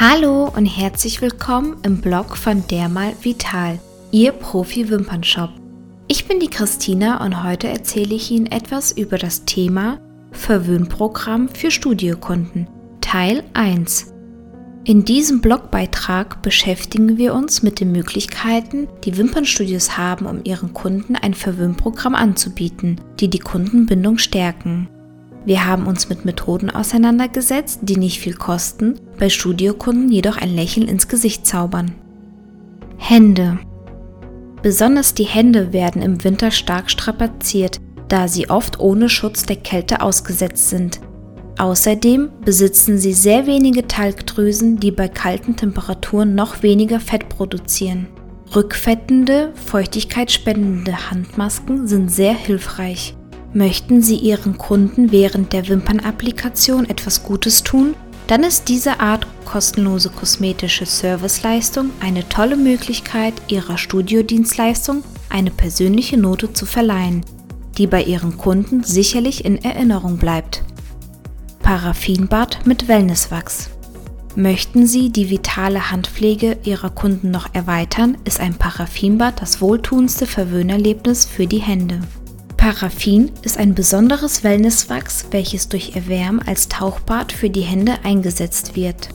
Hallo und herzlich willkommen im Blog von Dermal Vital, Ihr Profi-Wimpernshop. Ich bin die Christina und heute erzähle ich Ihnen etwas über das Thema Verwöhnprogramm für Studiokunden, Teil 1. In diesem Blogbeitrag beschäftigen wir uns mit den Möglichkeiten, die Wimpernstudios haben, um ihren Kunden ein Verwöhnprogramm anzubieten, die die Kundenbindung stärken. Wir haben uns mit Methoden auseinandergesetzt, die nicht viel kosten, bei Studiokunden jedoch ein Lächeln ins Gesicht zaubern. Hände. Besonders die Hände werden im Winter stark strapaziert, da sie oft ohne Schutz der Kälte ausgesetzt sind. Außerdem besitzen sie sehr wenige Talgdrüsen, die bei kalten Temperaturen noch weniger Fett produzieren. Rückfettende, feuchtigkeitsspendende Handmasken sind sehr hilfreich. Möchten Sie Ihren Kunden während der Wimpernapplikation etwas Gutes tun? Dann ist diese Art kostenlose kosmetische Serviceleistung eine tolle Möglichkeit, Ihrer Studiodienstleistung eine persönliche Note zu verleihen, die bei Ihren Kunden sicherlich in Erinnerung bleibt. Paraffinbad mit Wellnesswachs. Möchten Sie die vitale Handpflege Ihrer Kunden noch erweitern, ist ein Paraffinbad das wohltuendste Verwöhnerlebnis für die Hände. Paraffin ist ein besonderes Wellnesswachs, welches durch Erwärmen als Tauchbad für die Hände eingesetzt wird.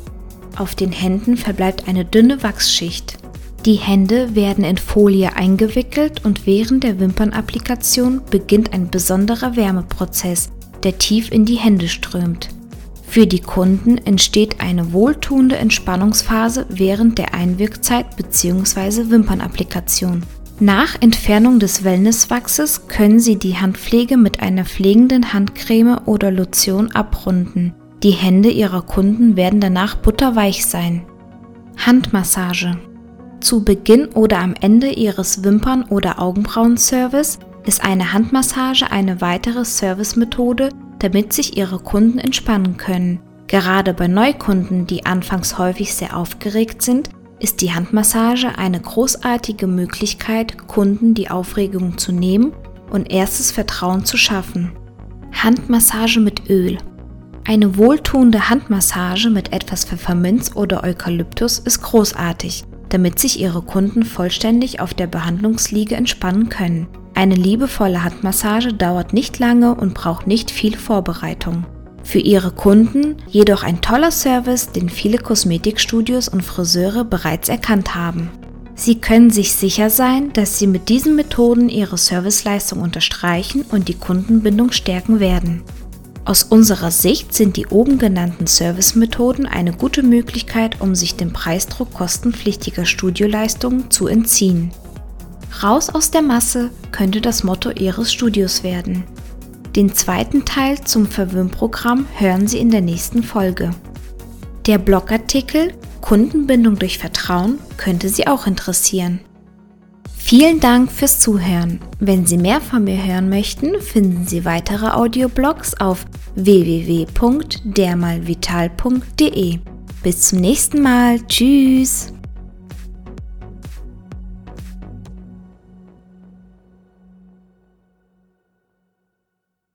Auf den Händen verbleibt eine dünne Wachsschicht. Die Hände werden in Folie eingewickelt und während der Wimpernapplikation beginnt ein besonderer Wärmeprozess, der tief in die Hände strömt. Für die Kunden entsteht eine wohltuende Entspannungsphase während der Einwirkzeit bzw. Wimpernapplikation. Nach Entfernung des Wellnesswachses können Sie die Handpflege mit einer pflegenden Handcreme oder Lotion abrunden. Die Hände Ihrer Kunden werden danach butterweich sein. Handmassage. Zu Beginn oder am Ende Ihres Wimpern- oder Augenbrauenservice ist eine Handmassage eine weitere Servicemethode, damit sich Ihre Kunden entspannen können. Gerade bei Neukunden, die anfangs häufig sehr aufgeregt sind, ist die Handmassage eine großartige Möglichkeit, Kunden die Aufregung zu nehmen und erstes Vertrauen zu schaffen. Handmassage mit Öl. Eine wohltuende Handmassage mit etwas Pfefferminz oder Eukalyptus ist großartig, damit sich Ihre Kunden vollständig auf der Behandlungsliege entspannen können. Eine liebevolle Handmassage dauert nicht lange und braucht nicht viel Vorbereitung. Für ihre Kunden jedoch ein toller Service, den viele Kosmetikstudios und Friseure bereits erkannt haben. Sie können sich sicher sein, dass Sie mit diesen Methoden Ihre Serviceleistung unterstreichen und die Kundenbindung stärken werden. Aus unserer Sicht sind die oben genannten Servicemethoden eine gute Möglichkeit, um sich dem Preisdruck kostenpflichtiger Studioleistungen zu entziehen. Raus aus der Masse könnte das Motto Ihres Studios werden. Den zweiten Teil zum Verwöhnprogramm hören Sie in der nächsten Folge. Der Blogartikel Kundenbindung durch Vertrauen könnte Sie auch interessieren. Vielen Dank fürs Zuhören. Wenn Sie mehr von mir hören möchten, finden Sie weitere Audioblogs auf www.dermalvital.de. Bis zum nächsten Mal. Tschüss.